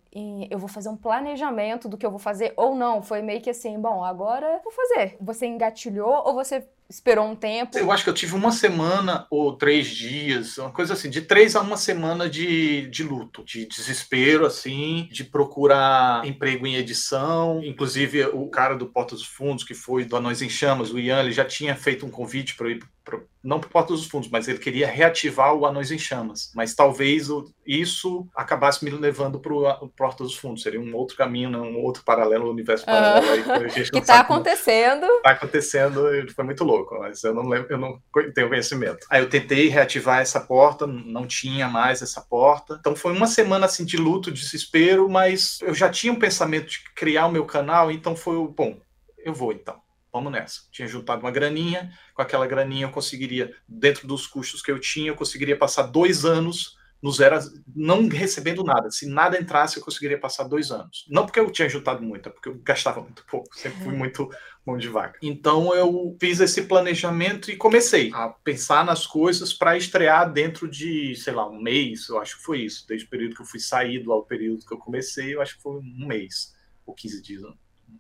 eu vou fazer um planejamento do que eu vou fazer ou não. Foi meio que assim: bom, agora vou fazer. Você engatilhou ou você esperou um tempo? Eu acho que eu tive uma semana ou três dias, uma coisa assim, de três a uma semana de, de luto, de desespero, assim, de procurar emprego em edição. Inclusive, o cara do Porta dos Fundos, que foi do Anões em Chamas, o Ian, ele já tinha feito um convite para ir pro, não para Porta dos Fundos, mas ele queria reativar o Anões em Chamas. Mas talvez isso acabasse me levando para o Porta dos Fundos. Seria um outro caminho, um outro paralelo, um universo paralelo. Aí, que está acontecendo. Está acontecendo, foi muito louco, mas eu não lembro, eu não tenho conhecimento. Aí eu tentei reativar essa porta, não tinha mais essa porta. Então foi uma semana assim de luto, desespero, mas eu já tinha um pensamento de criar o meu canal, então foi o bom. Eu vou então vamos nessa. Tinha juntado uma graninha, com aquela graninha eu conseguiria, dentro dos custos que eu tinha, eu conseguiria passar dois anos no zero, não recebendo nada. Se nada entrasse, eu conseguiria passar dois anos. Não porque eu tinha juntado muito, é porque eu gastava muito pouco, sempre fui uhum. muito mão de vaca. Então eu fiz esse planejamento e comecei a pensar nas coisas para estrear dentro de, sei lá, um mês, eu acho que foi isso. Desde o período que eu fui saído ao período que eu comecei, eu acho que foi um mês ou 15 dias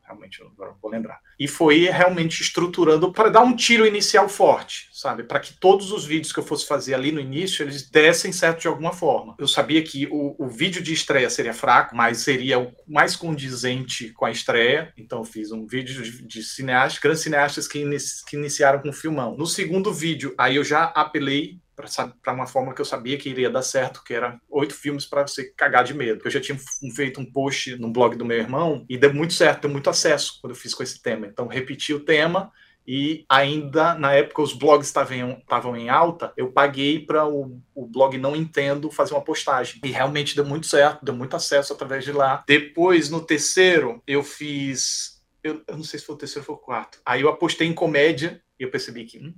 realmente agora vou lembrar. E foi realmente estruturando para dar um tiro inicial forte, sabe? Para que todos os vídeos que eu fosse fazer ali no início, eles dessem certo de alguma forma. Eu sabia que o, o vídeo de estreia seria fraco, mas seria o mais condizente com a estreia. Então eu fiz um vídeo de, de cineastas, grandes cineastas que, que iniciaram com filmão. No segundo vídeo, aí eu já apelei para uma forma que eu sabia que iria dar certo, que era oito filmes para você cagar de medo. Eu já tinha feito um post no blog do meu irmão e deu muito certo, deu muito acesso quando eu fiz com esse tema. Então, repeti o tema e ainda na época os blogs estavam em alta, eu paguei para o, o, blog Não Entendo fazer uma postagem. E realmente deu muito certo, deu muito acesso através de lá. Depois, no terceiro, eu fiz. Eu, eu não sei se foi o terceiro ou o quarto. Aí eu apostei em comédia e eu percebi que hum,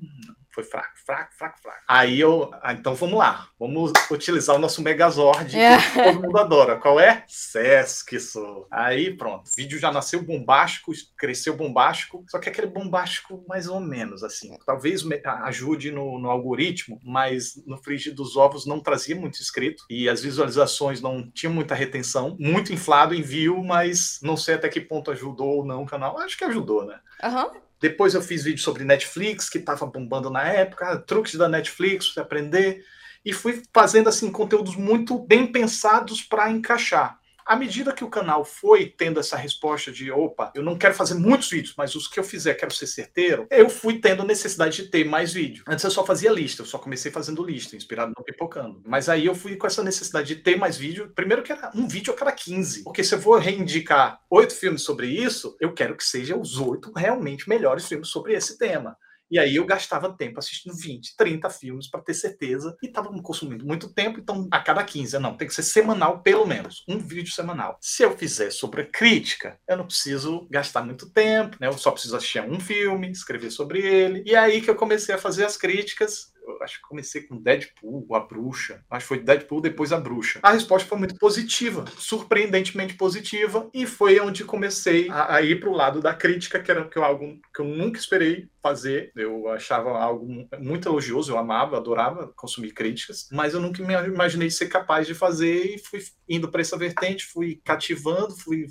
foi fraco, fraco, fraco, fraco. Aí eu, ah, então vamos lá, vamos utilizar o nosso Megazord, é. que todo mundo adora. Qual é? Sesc, sou. Aí pronto, o vídeo já nasceu bombástico, cresceu bombástico, só que aquele bombástico mais ou menos, assim. Talvez ajude no, no algoritmo, mas no frigir dos ovos não trazia muito inscrito e as visualizações não tinham muita retenção, muito inflado em view, mas não sei até que ponto ajudou ou não o canal. Acho que ajudou, né? Aham. Uhum. Depois eu fiz vídeo sobre Netflix, que estava bombando na época, truques da Netflix para aprender. E fui fazendo assim conteúdos muito bem pensados para encaixar. À medida que o canal foi tendo essa resposta de opa, eu não quero fazer muitos vídeos, mas os que eu fizer quero ser certeiro, eu fui tendo necessidade de ter mais vídeo. Antes eu só fazia lista, eu só comecei fazendo lista, inspirado no Pipocando. Mas aí eu fui com essa necessidade de ter mais vídeo. Primeiro que era um vídeo a cada 15. Porque se eu vou reivindicar oito filmes sobre isso, eu quero que sejam os oito realmente melhores filmes sobre esse tema. E aí eu gastava tempo assistindo 20, 30 filmes para ter certeza e estava consumindo muito tempo, então a cada 15, não, tem que ser semanal pelo menos, um vídeo semanal. Se eu fizer sobre crítica, eu não preciso gastar muito tempo, né? Eu só preciso assistir um filme, escrever sobre ele. E aí que eu comecei a fazer as críticas acho que comecei com Deadpool, a bruxa. Acho que foi Deadpool, depois a bruxa. A resposta foi muito positiva, surpreendentemente positiva, e foi onde comecei a, a ir para o lado da crítica, que era que eu, algo que eu nunca esperei fazer. Eu achava algo muito elogioso, eu amava, adorava consumir críticas, mas eu nunca me imaginei ser capaz de fazer e fui indo para essa vertente, fui cativando, fui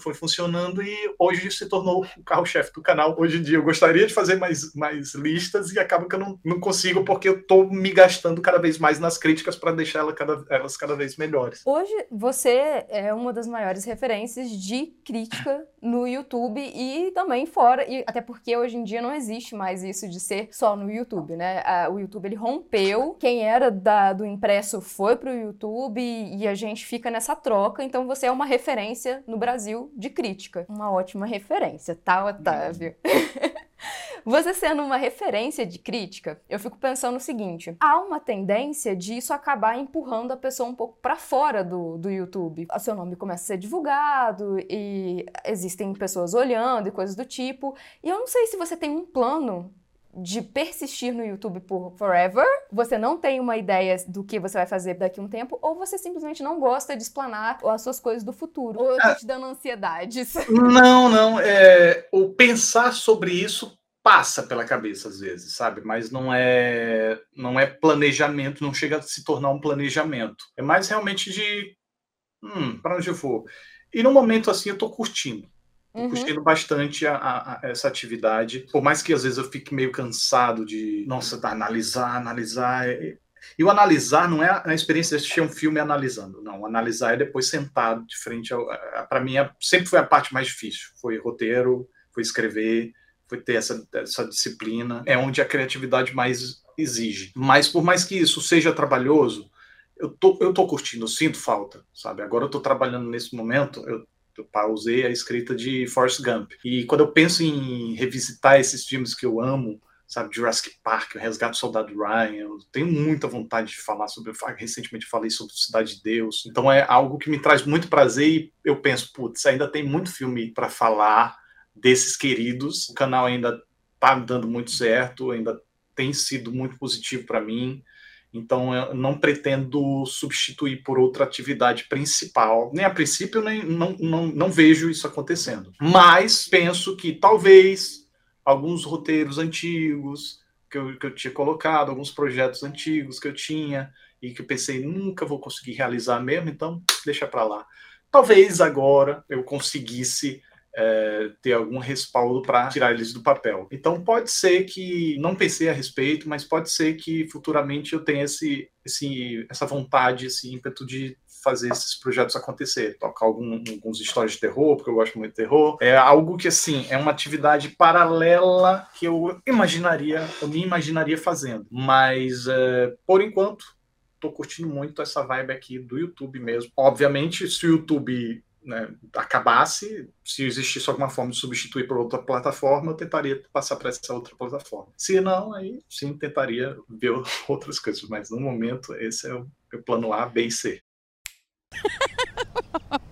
foi funcionando e hoje se tornou o carro-chefe do canal. Hoje em dia eu gostaria de fazer mais, mais listas e acaba que eu não, não consigo porque eu tô me gastando cada vez mais nas críticas para deixar ela cada, elas cada vez melhores. Hoje você é uma das maiores referências de crítica no YouTube e também fora, e até porque hoje em dia não existe mais isso de ser só no YouTube, né? O YouTube ele rompeu, quem era da, do impresso foi pro YouTube e a gente fica nessa troca, então você é uma referência no Brasil de crítica. Uma ótima referência, tá, Otávio? Você sendo uma referência de crítica, eu fico pensando o seguinte: há uma tendência de isso acabar empurrando a pessoa um pouco para fora do, do YouTube. O seu nome começa a ser divulgado e existem pessoas olhando e coisas do tipo. E eu não sei se você tem um plano de persistir no YouTube por forever, você não tem uma ideia do que você vai fazer daqui a um tempo, ou você simplesmente não gosta de explanar as suas coisas do futuro, ou eu tô te dando ansiedades. Não, não. É, o pensar sobre isso passa pela cabeça às vezes, sabe? Mas não é não é planejamento, não chega a se tornar um planejamento. É mais realmente de hum, para onde eu vou. E no momento assim eu tô curtindo. Uhum. curtindo bastante a, a, a, essa atividade. Por mais que às vezes eu fique meio cansado de, nossa, analisar, analisar. E o analisar não é a experiência de assistir um filme analisando, não. Analisar é depois sentado de frente ao. Para mim, é, sempre foi a parte mais difícil. Foi roteiro, foi escrever, foi ter essa, essa disciplina, é onde a criatividade mais exige. Mas por mais que isso seja trabalhoso, eu tô, eu tô curtindo, eu sinto falta, sabe? Agora eu tô trabalhando nesse momento, eu, eu pausei a escrita de Forrest Gump. E quando eu penso em revisitar esses filmes que eu amo, sabe, Jurassic Park, o Resgate do Soldado Ryan, eu tenho muita vontade de falar sobre, recentemente falei sobre Cidade de Deus, então é algo que me traz muito prazer e eu penso, putz, ainda tem muito filme para falar, desses queridos. O canal ainda está dando muito certo, ainda tem sido muito positivo para mim. Então, eu não pretendo substituir por outra atividade principal. Nem a princípio, nem, não, não, não vejo isso acontecendo. Mas penso que talvez alguns roteiros antigos que eu, que eu tinha colocado, alguns projetos antigos que eu tinha e que eu pensei nunca vou conseguir realizar mesmo, então deixa para lá. Talvez agora eu conseguisse é, ter algum respaldo para tirar eles do papel. Então pode ser que não pensei a respeito, mas pode ser que futuramente eu tenha esse, esse essa vontade, esse ímpeto de fazer esses projetos acontecer, tocar algum, alguns histórias de terror, porque eu gosto muito de terror. É algo que assim é uma atividade paralela que eu imaginaria, eu me imaginaria fazendo, mas é, por enquanto tô curtindo muito essa vibe aqui do YouTube mesmo. Obviamente, se o YouTube né, acabasse, se existisse alguma forma de substituir por outra plataforma, eu tentaria passar para essa outra plataforma. Se não, aí sim tentaria ver outras coisas, mas no momento esse é o, o plano A, B e C.